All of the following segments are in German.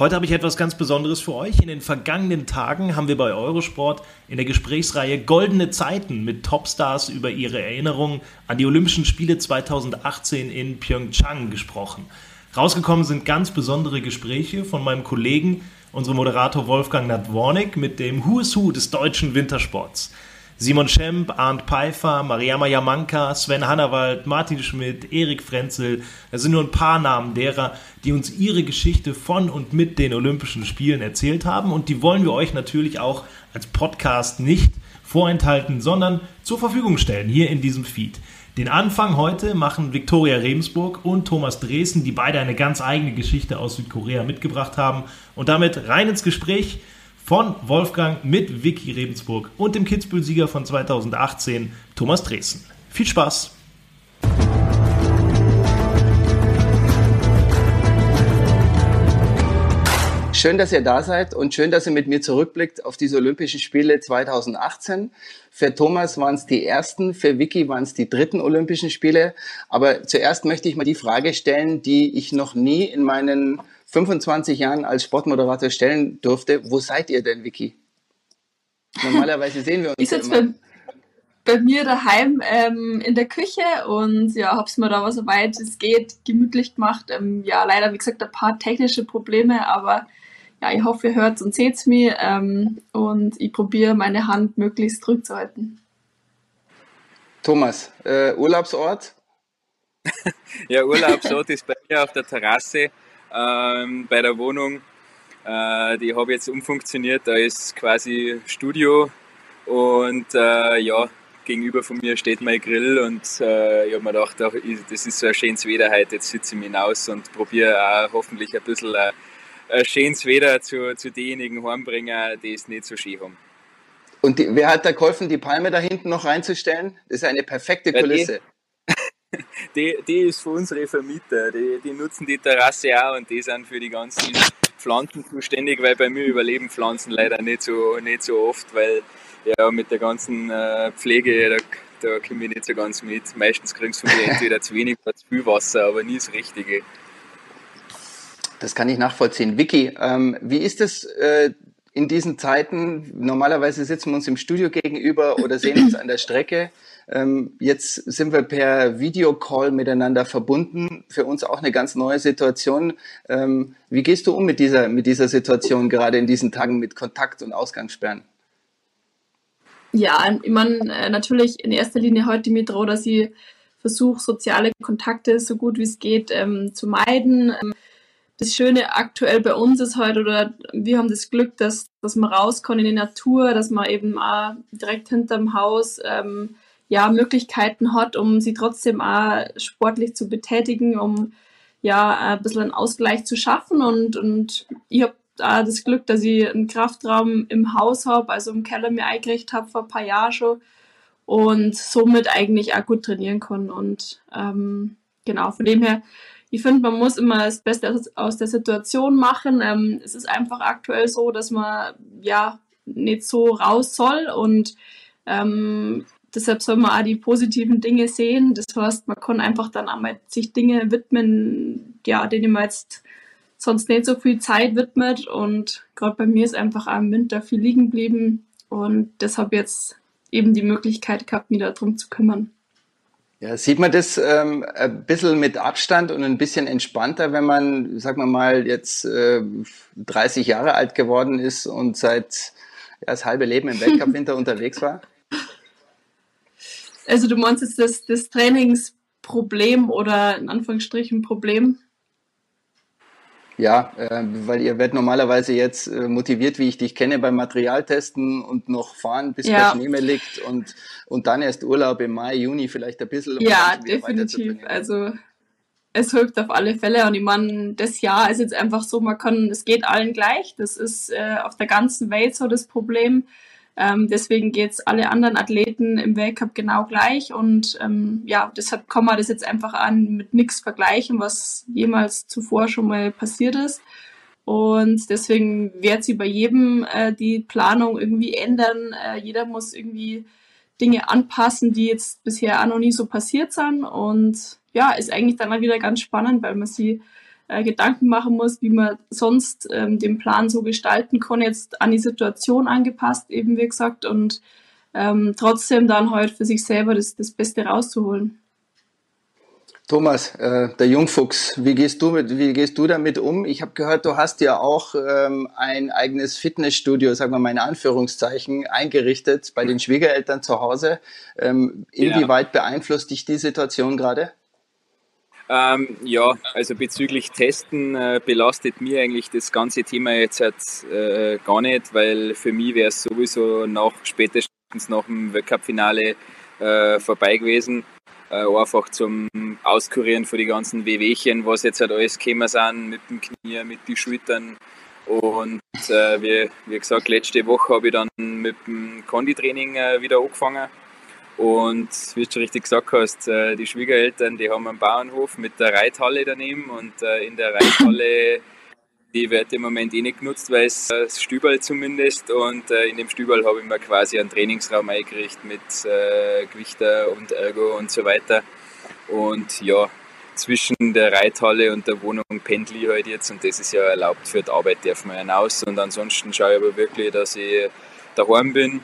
Heute habe ich etwas ganz Besonderes für euch. In den vergangenen Tagen haben wir bei Eurosport in der Gesprächsreihe Goldene Zeiten mit Topstars über ihre Erinnerungen an die Olympischen Spiele 2018 in Pyeongchang gesprochen. Rausgekommen sind ganz besondere Gespräche von meinem Kollegen, unserem Moderator Wolfgang Nadwornik, mit dem Who is Who des deutschen Wintersports. Simon Schemp, Arndt Pfeiffer, Mariama Jamanka, Sven Hannawald, Martin Schmidt, Erik Frenzel. Das sind nur ein paar Namen derer, die uns ihre Geschichte von und mit den Olympischen Spielen erzählt haben. Und die wollen wir euch natürlich auch als Podcast nicht vorenthalten, sondern zur Verfügung stellen, hier in diesem Feed. Den Anfang heute machen Viktoria Rebensburg und Thomas Dresden, die beide eine ganz eigene Geschichte aus Südkorea mitgebracht haben. Und damit rein ins Gespräch von Wolfgang mit Vicky Rebensburg und dem Kitzbühel-Sieger von 2018, Thomas Dresden. Viel Spaß! Schön, dass ihr da seid und schön, dass ihr mit mir zurückblickt auf diese Olympischen Spiele 2018. Für Thomas waren es die ersten, für Vicky waren es die dritten Olympischen Spiele. Aber zuerst möchte ich mal die Frage stellen, die ich noch nie in meinen 25 Jahren als Sportmoderator stellen durfte. Wo seid ihr denn, Vicky? Normalerweise sehen wir uns. Ich sitze bei, bei, mir daheim ähm, in der Küche und ja, hab's mir da, soweit es geht, gemütlich gemacht. Ähm, ja, leider, wie gesagt, ein paar technische Probleme, aber ja, ich hoffe, ihr hört und seht mir ähm, und ich probiere meine Hand möglichst zurückzuhalten. Thomas, äh, Urlaubsort? ja, Urlaubsort ist bei mir auf der Terrasse ähm, bei der Wohnung. Äh, die habe ich jetzt umfunktioniert, da ist quasi Studio und äh, ja, gegenüber von mir steht mein Grill und äh, ich habe mir gedacht, das ist so ein schönes Wetter heute, jetzt sitze ich mich hinaus und probiere auch hoffentlich ein bisschen äh, ein schönes Wetter zu, zu denjenigen heimbringen, die es nicht so schön haben. Und die, wer hat da geholfen, die Palme da hinten noch reinzustellen? Das ist eine perfekte Kulisse. Die, die, ist für unsere Vermieter. Die, die nutzen die Terrasse auch und die sind für die ganzen Pflanzen zuständig, weil bei mir überleben Pflanzen leider nicht so, nicht so oft, weil ja mit der ganzen äh, Pflege, da, da komme ich nicht so ganz mit. Meistens kriegst du von mir entweder zu wenig oder zu viel Wasser, aber nie das Richtige. Das kann ich nachvollziehen. Vicky, ähm, wie ist es äh, in diesen Zeiten? Normalerweise sitzen wir uns im Studio gegenüber oder sehen uns an der Strecke. Ähm, jetzt sind wir per Videocall miteinander verbunden. Für uns auch eine ganz neue Situation. Ähm, wie gehst du um mit dieser, mit dieser Situation, gerade in diesen Tagen mit Kontakt- und Ausgangssperren? Ja, ich meine, äh, natürlich in erster Linie heute mit dass ich versuche, soziale Kontakte so gut wie es geht ähm, zu meiden. Das Schöne aktuell bei uns ist heute, oder wir haben das Glück, dass, dass man rauskommt in die Natur, dass man eben auch direkt hinterm Haus ähm, ja, Möglichkeiten hat, um sie trotzdem auch sportlich zu betätigen, um ja ein bisschen einen Ausgleich zu schaffen. Und, und ich habe da das Glück, dass ich einen Kraftraum im Haus habe, also im Keller mir eingerichtet habe vor ein paar Jahren schon und somit eigentlich auch gut trainieren kann. Und ähm, genau, von dem her ich finde, man muss immer das Beste aus, der Situation machen. Ähm, es ist einfach aktuell so, dass man ja nicht so raus soll und ähm, deshalb soll man auch die positiven Dinge sehen. Das heißt, man kann einfach dann einmal sich Dinge widmen, ja, denen man jetzt sonst nicht so viel Zeit widmet. Und gerade bei mir ist einfach auch im Winter viel liegen geblieben und deshalb jetzt eben die Möglichkeit gehabt, mich darum zu kümmern. Ja, sieht man das ähm, ein bisschen mit Abstand und ein bisschen entspannter, wenn man, sagen wir mal, jetzt äh, 30 Jahre alt geworden ist und seit ja, das halbe Leben im Weltcup-Winter unterwegs war? Also du meinst jetzt das, das Trainingsproblem oder in Anführungsstrichen Problem? Ja, äh, weil ihr werdet normalerweise jetzt äh, motiviert, wie ich dich kenne, beim Materialtesten und noch fahren, bis ja. der Schnee mehr liegt und, und dann erst Urlaub im Mai, Juni vielleicht ein bisschen. Um ja, definitiv. Also es hilft auf alle Fälle und ich meine, das Jahr ist jetzt einfach so, man kann, es geht allen gleich. Das ist äh, auf der ganzen Welt so das Problem. Ähm, deswegen geht's alle anderen Athleten im Weltcup genau gleich und ähm, ja, deshalb kann man das jetzt einfach an mit nichts vergleichen, was jemals zuvor schon mal passiert ist. Und deswegen wird sie bei jedem äh, die Planung irgendwie ändern. Äh, jeder muss irgendwie Dinge anpassen, die jetzt bisher auch noch nie so passiert sind. Und ja, ist eigentlich dann mal wieder ganz spannend, weil man sie äh, Gedanken machen muss, wie man sonst ähm, den Plan so gestalten kann, jetzt an die Situation angepasst, eben wie gesagt, und ähm, trotzdem dann halt für sich selber das, das Beste rauszuholen. Thomas, äh, der Jungfuchs, wie gehst du mit, wie gehst du damit um? Ich habe gehört, du hast ja auch ähm, ein eigenes Fitnessstudio, sagen wir mal in Anführungszeichen, eingerichtet bei den Schwiegereltern zu Hause. Ähm, inwieweit ja. beeinflusst dich die Situation gerade? Ähm, ja, also bezüglich Testen äh, belastet mir eigentlich das ganze Thema jetzt halt, äh, gar nicht, weil für mich wäre es sowieso nach spätestens nach dem Weltcup-Finale äh, vorbei gewesen. Äh, einfach zum Auskurieren von die ganzen Wehwehchen, was jetzt halt alles gekommen sind, mit dem Knie, mit den Schultern. Und äh, wie, wie gesagt, letzte Woche habe ich dann mit dem Konditraining äh, wieder angefangen und wie du schon richtig gesagt hast, äh, die Schwiegereltern, die haben einen Bauernhof mit der Reithalle daneben und äh, in der Reithalle, die wird im Moment eh nicht genutzt, weil es äh, das Stübel zumindest und in dem Stübel habe ich mir quasi einen Trainingsraum eingerichtet mit Gewichter und Ergo und so weiter. Und ja, zwischen der Reithalle und der Wohnung pendle ich halt jetzt und das ist ja erlaubt für die Arbeit, darf man hinaus. Und ansonsten schaue ich aber wirklich, dass ich daheim bin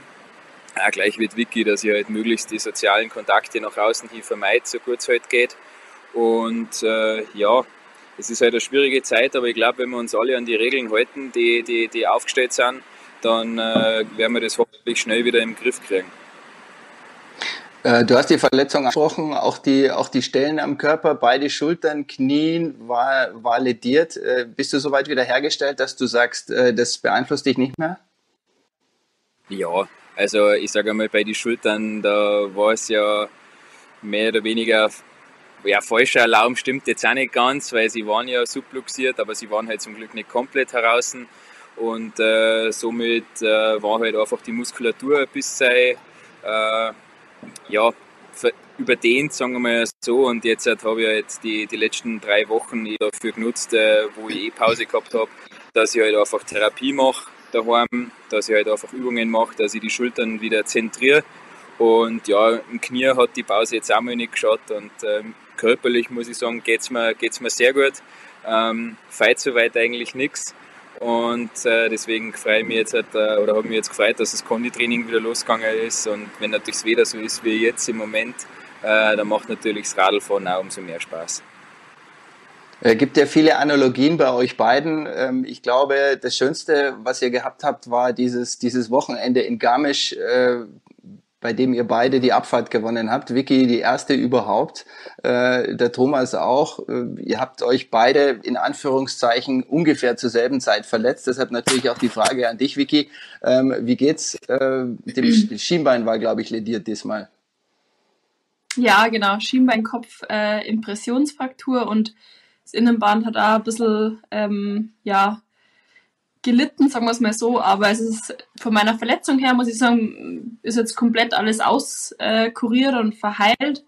auch gleich mit Wiki, dass ich halt möglichst die sozialen Kontakte nach außen hin vermeide, so gut es halt geht. Und äh, ja, es ist halt eine schwierige Zeit, aber ich glaube, wenn wir uns alle an die Regeln halten, die, die, die aufgestellt sind, dann äh, werden wir das hoffentlich schnell wieder im Griff kriegen. Äh, du hast die Verletzung angesprochen, auch die, auch die Stellen am Körper, beide Schultern, Knien war, war lediert. Äh, bist du soweit wieder hergestellt, dass du sagst, äh, das beeinflusst dich nicht mehr? Ja, also ich sage einmal, bei den Schultern, da war es ja mehr oder weniger, ja, falscher Alarm stimmt jetzt auch nicht ganz, weil sie waren ja subluxiert, aber sie waren halt zum Glück nicht komplett heraus. Und äh, somit äh, war halt einfach die Muskulatur ein bisschen äh, ja, überdehnt, sagen wir mal so. Und jetzt halt, habe ich halt die, die letzten drei Wochen dafür genutzt, äh, wo ich eh Pause gehabt habe, dass ich halt einfach Therapie mache daheim, dass ich halt einfach Übungen mache, dass ich die Schultern wieder zentriere. Und ja, im Knie hat die Pause jetzt auch mal nicht geschaut und ähm, körperlich muss ich sagen, geht es mir, geht's mir sehr gut. Ähm, feit soweit eigentlich nichts. Und äh, deswegen freue ich mich jetzt halt, äh, oder habe mich jetzt gefreut, dass das Konditraining wieder losgegangen ist. Und wenn natürlich das Wetter so ist wie jetzt im Moment, äh, dann macht natürlich das Radlfahren auch umso mehr Spaß. Es äh, gibt ja viele Analogien bei euch beiden. Ähm, ich glaube, das Schönste, was ihr gehabt habt, war dieses, dieses Wochenende in Garmisch, äh, bei dem ihr beide die Abfahrt gewonnen habt. Vicky, die erste überhaupt. Äh, der Thomas auch. Ihr habt euch beide in Anführungszeichen ungefähr zur selben Zeit verletzt. Deshalb natürlich auch die Frage an dich, Vicky. Ähm, wie geht's? Dem Schienbein war, glaube ich, lediert diesmal. Ja, genau. Schienbeinkopf, äh, Impressionsfraktur und das Innenband hat auch ein bisschen, ähm, ja, gelitten, sagen wir es mal so, aber es ist von meiner Verletzung her, muss ich sagen, ist jetzt komplett alles auskuriert äh, und verheilt.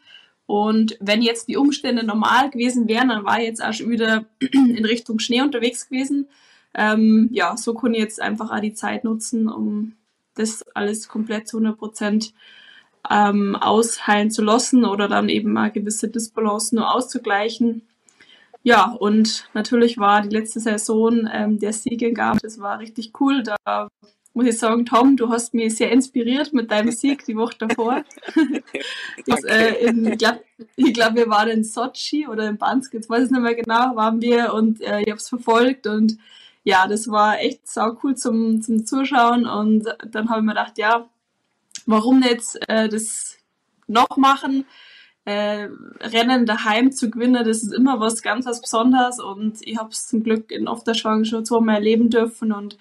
Und wenn jetzt die Umstände normal gewesen wären, dann war ich jetzt auch schon wieder in Richtung Schnee unterwegs gewesen. Ähm, ja, so kann ich jetzt einfach auch die Zeit nutzen, um das alles komplett zu 100 Prozent ähm, ausheilen zu lassen oder dann eben mal gewisse Disbalance nur auszugleichen. Ja, und natürlich war die letzte Saison ähm, der Sieg in Garmisch, das war richtig cool. Da muss ich sagen, Tom, du hast mich sehr inspiriert mit deinem Sieg die Woche davor. das, äh, in, ich glaube, glaub, wir waren in Sochi oder in Bansk, jetzt weiß ich nicht mehr genau, waren wir und äh, ich habe es verfolgt und ja, das war echt sau cool zum, zum Zuschauen und dann habe ich mir gedacht, ja, warum nicht äh, das noch machen? Äh, Rennen daheim zu gewinnen, das ist immer was ganz was Besonderes und ich habe es zum Glück in Ofterschwang schon zweimal erleben dürfen und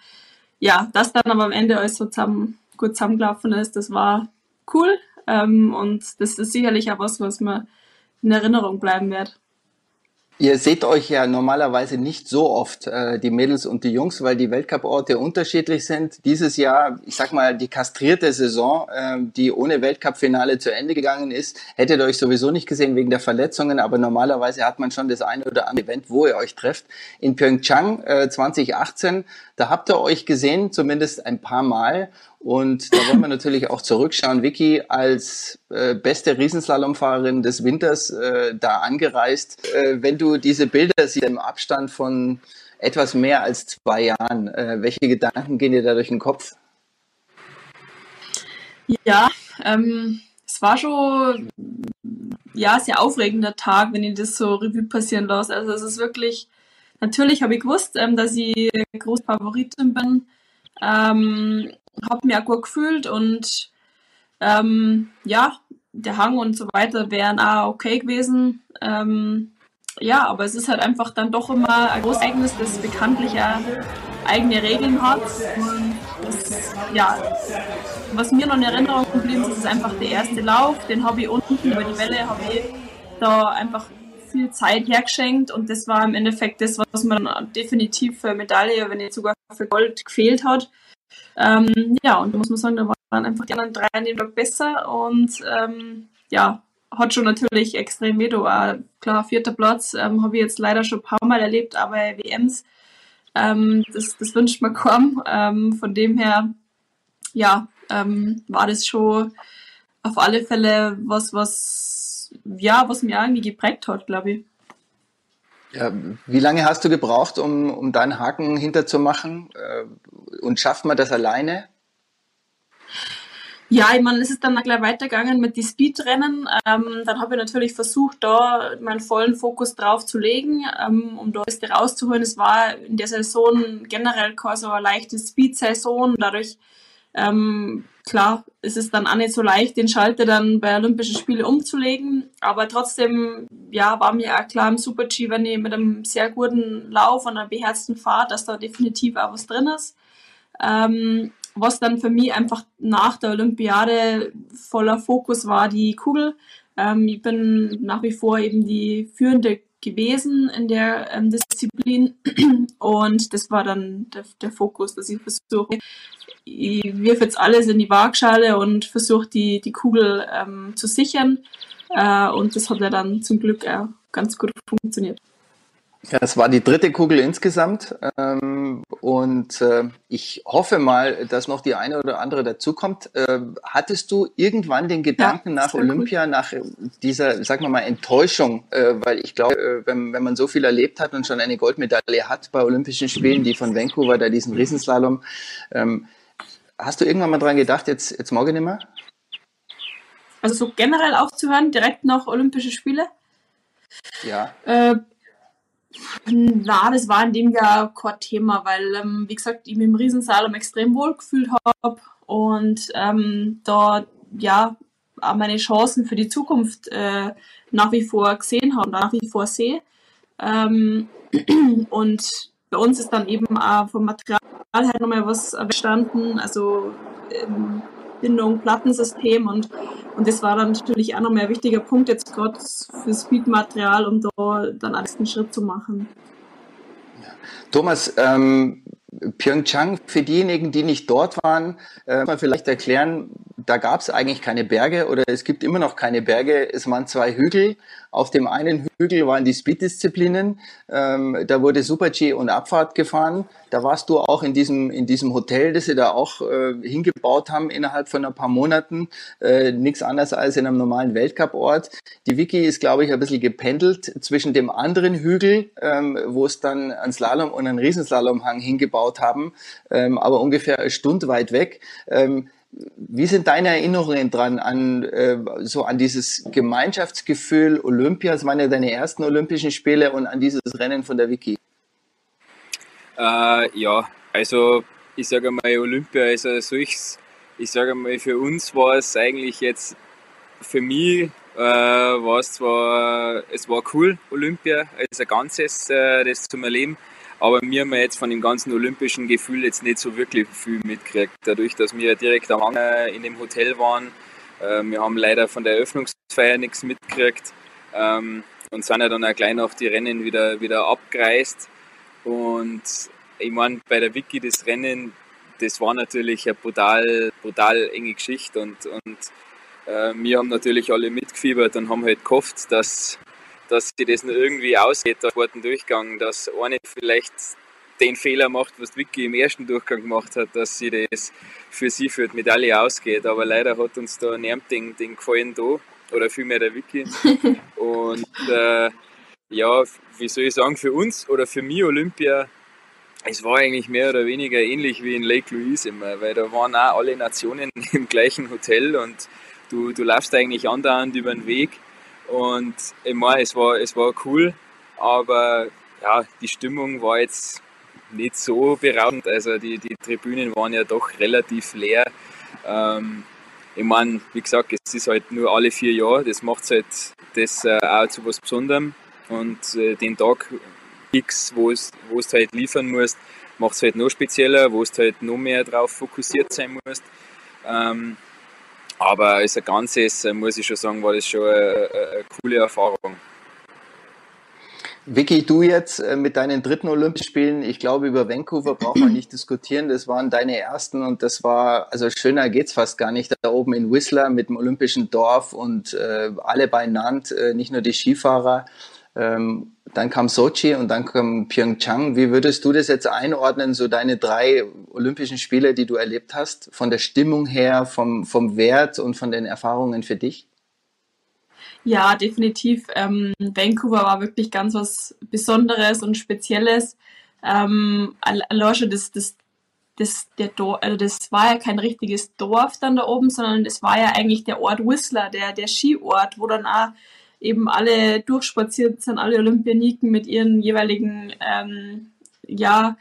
ja, dass dann aber am Ende alles so zusammen, gut zusammengelaufen ist, das war cool ähm, und das ist sicherlich auch was, was mir in Erinnerung bleiben wird. Ihr seht euch ja normalerweise nicht so oft, äh, die Mädels und die Jungs, weil die Weltcuporte unterschiedlich sind. Dieses Jahr, ich sag mal, die kastrierte Saison, äh, die ohne Weltcup-Finale zu Ende gegangen ist, hättet ihr euch sowieso nicht gesehen wegen der Verletzungen, aber normalerweise hat man schon das eine oder andere Event, wo ihr euch trefft. In Pyeongchang äh, 2018, da habt ihr euch gesehen, zumindest ein paar Mal. Und da wollen wir natürlich auch zurückschauen. Vicky als äh, beste Riesenslalomfahrerin des Winters äh, da angereist. Äh, wenn du diese Bilder siehst im Abstand von etwas mehr als zwei Jahren, äh, welche Gedanken gehen dir da durch den Kopf? Ja, ähm, es war schon ja sehr aufregender Tag, wenn ich das so Revue passieren lasse. Also es ist wirklich, natürlich habe ich gewusst, ähm, dass ich große Favoritin bin. Ähm, habe mich auch gut gefühlt und ähm, ja, der Hang und so weiter wären auch okay gewesen. Ähm, ja, aber es ist halt einfach dann doch immer ein großes Ereignis, das bekanntlich ja eigene Regeln hat. Das, ja, was mir noch in Erinnerung geblieben ist, ist einfach der erste Lauf. Den habe ich unten über die Welle, habe ich da einfach viel Zeit hergeschenkt und das war im Endeffekt das, was dann definitiv für Medaille, wenn nicht sogar für Gold gefehlt hat. Ähm, ja, und da muss man sagen, da waren einfach die anderen drei an dem Tag besser und ähm, ja, hat schon natürlich extrem weh. War klar, vierter Platz ähm, habe ich jetzt leider schon ein paar Mal erlebt, aber WMs, ähm, das, das wünscht man kaum. Ähm, von dem her, ja, ähm, war das schon auf alle Fälle was, was, ja, was mir irgendwie geprägt hat, glaube ich. Ja, wie lange hast du gebraucht, um, um deinen Haken hinterzumachen? Äh, und schafft man das alleine? Ja, ich meine, es ist dann gleich weitergegangen mit den Speedrennen. Ähm, dann habe ich natürlich versucht, da meinen vollen Fokus drauf zu legen, ähm, um da das rauszuholen. Es war in der Saison generell keine so eine leichte Speed-Saison. Dadurch, ähm, klar, ist es dann auch nicht so leicht, den Schalter dann bei Olympischen Spielen umzulegen. Aber trotzdem, ja, war mir auch klar im Super-G, wenn ich mit einem sehr guten Lauf und einer beherzten Fahrt, dass da definitiv auch was drin ist. Ähm, was dann für mich einfach nach der Olympiade voller Fokus war, die Kugel. Ähm, ich bin nach wie vor eben die Führende gewesen in der ähm, Disziplin und das war dann der, der Fokus, dass ich versuche, ich wirf jetzt alles in die Waagschale und versuche die, die Kugel ähm, zu sichern äh, und das hat ja dann zum Glück auch ganz gut funktioniert. Ja, es war die dritte Kugel insgesamt ähm, und äh, ich hoffe mal, dass noch die eine oder andere dazukommt. Äh, hattest du irgendwann den Gedanken ja, nach Olympia, cool. nach dieser, sagen wir mal, Enttäuschung, äh, weil ich glaube, äh, wenn, wenn man so viel erlebt hat und schon eine Goldmedaille hat bei Olympischen Spielen, die von Vancouver, da diesen Riesenslalom, ähm, hast du irgendwann mal dran gedacht, jetzt, jetzt morgen nicht mehr? Also so generell aufzuhören, direkt nach Olympische Spiele? Ja. Äh, na, das war in dem Jahr kein Thema, weil, ähm, wie gesagt, ich mich im Riesensalom extrem wohl gefühlt habe und ähm, da ja auch meine Chancen für die Zukunft äh, nach wie vor gesehen habe und nach wie vor sehe. Ähm, und bei uns ist dann eben auch vom Material halt nochmal was entstanden, also ähm, Bindung, Plattensystem und, und das war dann natürlich auch nochmal ein wichtiger Punkt jetzt gerade für Speedmaterial, um da dann einen nächsten Schritt zu machen. Thomas, ähm, Pyeongchang, für diejenigen, die nicht dort waren, äh, mal vielleicht erklären, da gab es eigentlich keine Berge oder es gibt immer noch keine Berge. Es waren zwei Hügel. Auf dem einen Hügel waren die Speed-Disziplinen. Ähm, da wurde Super-G und Abfahrt gefahren. Da warst du auch in diesem, in diesem Hotel, das sie da auch äh, hingebaut haben innerhalb von ein paar Monaten. Äh, Nichts anderes als in einem normalen Weltcup-Ort. Die Wiki ist, glaube ich, ein bisschen gependelt zwischen dem anderen Hügel, ähm, wo es dann einen Slalom und einen Riesenslalomhang hingebaut haben, ähm, aber ungefähr eine Stunde weit weg. Ähm, wie sind deine Erinnerungen dran an äh, so an dieses Gemeinschaftsgefühl Olympia? Das waren ja deine ersten Olympischen Spiele und an dieses Rennen von der Wiki. Äh, ja, also ich sage mal, Olympia ist also solches, ich sage mal, für uns war es eigentlich jetzt, für mich äh, war es zwar, es war cool, Olympia als ein Ganzes, äh, das zum Erleben, aber mir haben wir jetzt von dem ganzen olympischen Gefühl jetzt nicht so wirklich viel mitgekriegt. Dadurch, dass wir direkt am Hang in dem Hotel waren, äh, wir haben leider von der Eröffnungsfeier nichts mitgekriegt ähm, und sind ja dann auch gleich nach die Rennen wieder, wieder abgereist. Und ich meine, bei der Wiki das Rennen, das war natürlich eine brutal, brutal enge Geschichte und, und äh, wir haben natürlich alle mitgefiebert und haben halt gehofft, dass, dass sie das noch irgendwie ausgeht, der zweiten Durchgang, dass eine vielleicht den Fehler macht, was Vicky im ersten Durchgang gemacht hat, dass sie das für sie für die Medaille ausgeht. Aber leider hat uns da niemand den, den gefallen da, oder vielmehr der Vicky. Und äh, ja, wie soll ich sagen, für uns oder für mich Olympia, es war eigentlich mehr oder weniger ähnlich wie in Lake Louise immer, weil da waren auch alle Nationen im gleichen Hotel und du, du laufst eigentlich andauernd über den Weg und ich meine, es war, es war cool, aber ja, die Stimmung war jetzt nicht so berauschend. Also die, die Tribünen waren ja doch relativ leer. Ähm, ich meine, wie gesagt, es ist halt nur alle vier Jahre, das macht es halt das äh, auch zu was Besonderem. Und äh, den Tag X, wo es halt liefern musst, macht es halt noch spezieller, wo es halt noch mehr darauf fokussiert sein musst. Ähm, aber als Ganzes, äh, muss ich schon sagen, war das schon eine, eine coole Erfahrung. Vicky, du jetzt äh, mit deinen dritten Olympischen Spielen, ich glaube, über Vancouver braucht man nicht diskutieren. Das waren deine ersten und das war, also schöner geht's fast gar nicht. Da oben in Whistler mit dem Olympischen Dorf und äh, alle beieinander, äh, nicht nur die Skifahrer. Ähm, dann kam Sochi und dann kam Pyeongchang. Wie würdest du das jetzt einordnen, so deine drei Olympischen Spiele, die du erlebt hast, von der Stimmung her, vom, vom Wert und von den Erfahrungen für dich? Ja, definitiv. Ähm, Vancouver war wirklich ganz was Besonderes und Spezielles. Ähm, allein das, das, das, der Dorf, also das war ja kein richtiges Dorf dann da oben, sondern das war ja eigentlich der Ort Whistler, der, der Skiort, wo dann auch eben alle durchspaziert sind, alle Olympioniken mit ihren jeweiligen ähm, ja,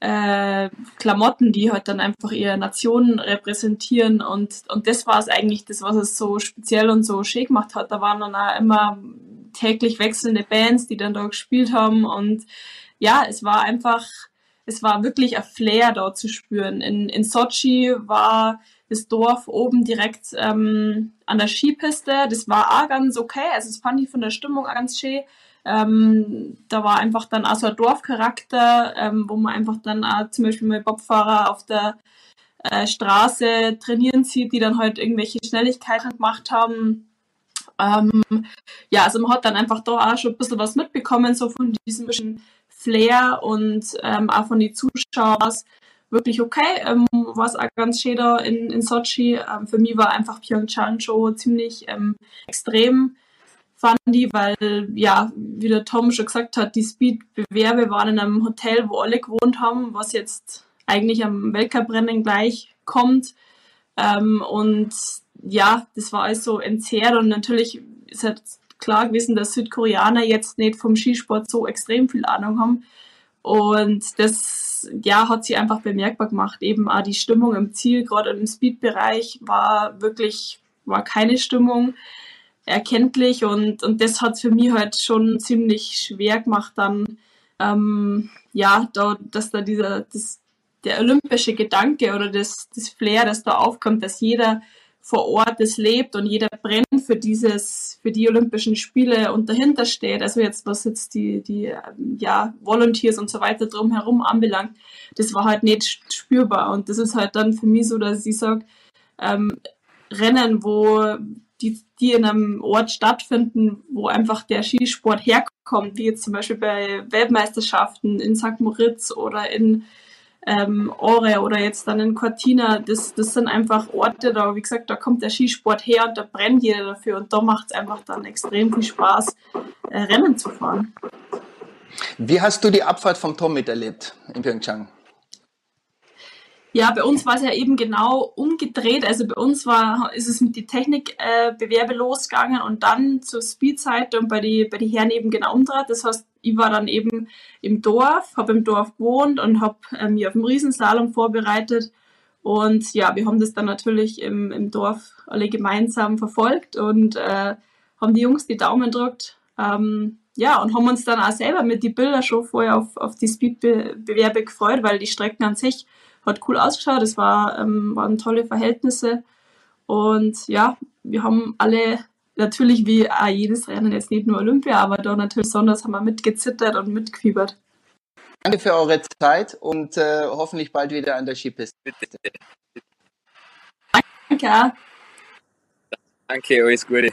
äh, Klamotten, die halt dann einfach ihre Nation repräsentieren und, und das war es eigentlich, das, was es so speziell und so schön gemacht hat. Da waren dann auch immer täglich wechselnde Bands, die dann da gespielt haben und ja, es war einfach, es war wirklich ein Flair dort zu spüren. In, in Sochi war das Dorf oben direkt ähm, an der Skipiste. Das war auch ganz okay. Also das fand ich von der Stimmung auch ganz schön. Ähm, da war einfach dann auch so ein Dorfcharakter, ähm, wo man einfach dann auch zum Beispiel mal Bobfahrer auf der äh, Straße trainieren sieht, die dann halt irgendwelche Schnelligkeiten gemacht haben. Ähm, ja, also man hat dann einfach da auch schon ein bisschen was mitbekommen, so von diesem bisschen Flair und ähm, auch von den Zuschauern wirklich okay. Ähm, war es auch ganz da in, in Sochi. Ähm, für mich war einfach Pyeongchang schon ziemlich ähm, extrem, fand ich, weil, ja, wie der Tom schon gesagt hat, die Speed-Bewerbe waren in einem Hotel, wo alle gewohnt haben, was jetzt eigentlich am Weltcuprennen gleich kommt. Ähm, und ja, das war alles so entzerrt und natürlich ist halt klar gewesen, dass Südkoreaner jetzt nicht vom Skisport so extrem viel Ahnung haben. Und das ja, hat sie einfach bemerkbar gemacht. Eben auch die Stimmung im Ziel, gerade im Speed-Bereich, war wirklich, war keine Stimmung erkenntlich und, und das hat für mich halt schon ziemlich schwer gemacht, dann ähm, ja, da, dass da dieser, das, der olympische Gedanke oder das, das Flair, das da aufkommt, dass jeder vor Ort es lebt und jeder brennt für dieses, für die Olympischen Spiele und dahinter steht. Also jetzt, was jetzt die, die, ja, Volunteers und so weiter drumherum anbelangt, das war halt nicht spürbar. Und das ist halt dann für mich so, dass ich sage, ähm, Rennen, wo die, die in einem Ort stattfinden, wo einfach der Skisport herkommt, wie jetzt zum Beispiel bei Weltmeisterschaften in St. Moritz oder in ähm, Ore oder jetzt dann in Cortina, das, das sind einfach Orte, da, wie gesagt, da kommt der Skisport her und da brennt jeder dafür und da macht es einfach dann extrem viel Spaß, äh, Rennen zu fahren. Wie hast du die Abfahrt vom Tom miterlebt in Pyeongchang? Ja, bei uns war es ja eben genau umgedreht. Also bei uns war, ist es mit die Technikbewerbe äh, losgegangen und dann zur Speedseite und bei die, bei die Herren eben genau umdreht. Das heißt, ich war dann eben im Dorf, habe im Dorf gewohnt und habe äh, mich auf dem Riesenslalom vorbereitet. Und ja, wir haben das dann natürlich im, im Dorf alle gemeinsam verfolgt und äh, haben die Jungs die Daumen gedrückt. Ähm, ja, und haben uns dann auch selber mit die Bilder schon vorher auf, auf die Speed-Bewerbe gefreut, weil die Strecken an sich hat cool ausgeschaut. Es war, ähm, waren tolle Verhältnisse. Und ja, wir haben alle natürlich wie auch jedes Rennen jetzt nicht nur Olympia, aber da natürlich besonders haben wir mitgezittert und mitgefiebert. Danke für eure Zeit und äh, hoffentlich bald wieder an der Skipiste. Danke. Danke, alles Gute.